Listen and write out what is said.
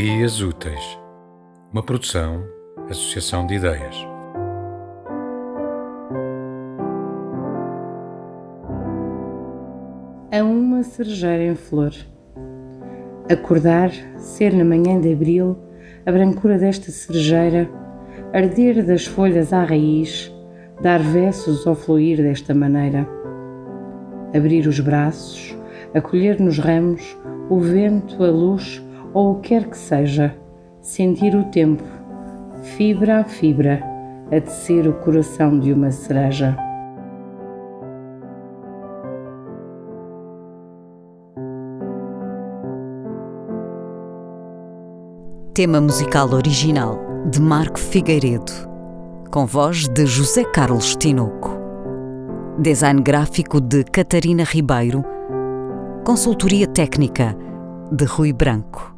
Dias Úteis, uma produção, associação de ideias. A uma cerejeira em flor. Acordar, ser na manhã de abril, a brancura desta cerejeira, arder das folhas à raiz, dar versos ao fluir desta maneira. Abrir os braços, acolher nos ramos o vento, a luz ou o que quer que seja, sentir o tempo, fibra a fibra, a tecer o coração de uma cereja. Tema musical original de Marco Figueiredo, com voz de José Carlos Tinoco. Design gráfico de Catarina Ribeiro. Consultoria técnica de Rui Branco.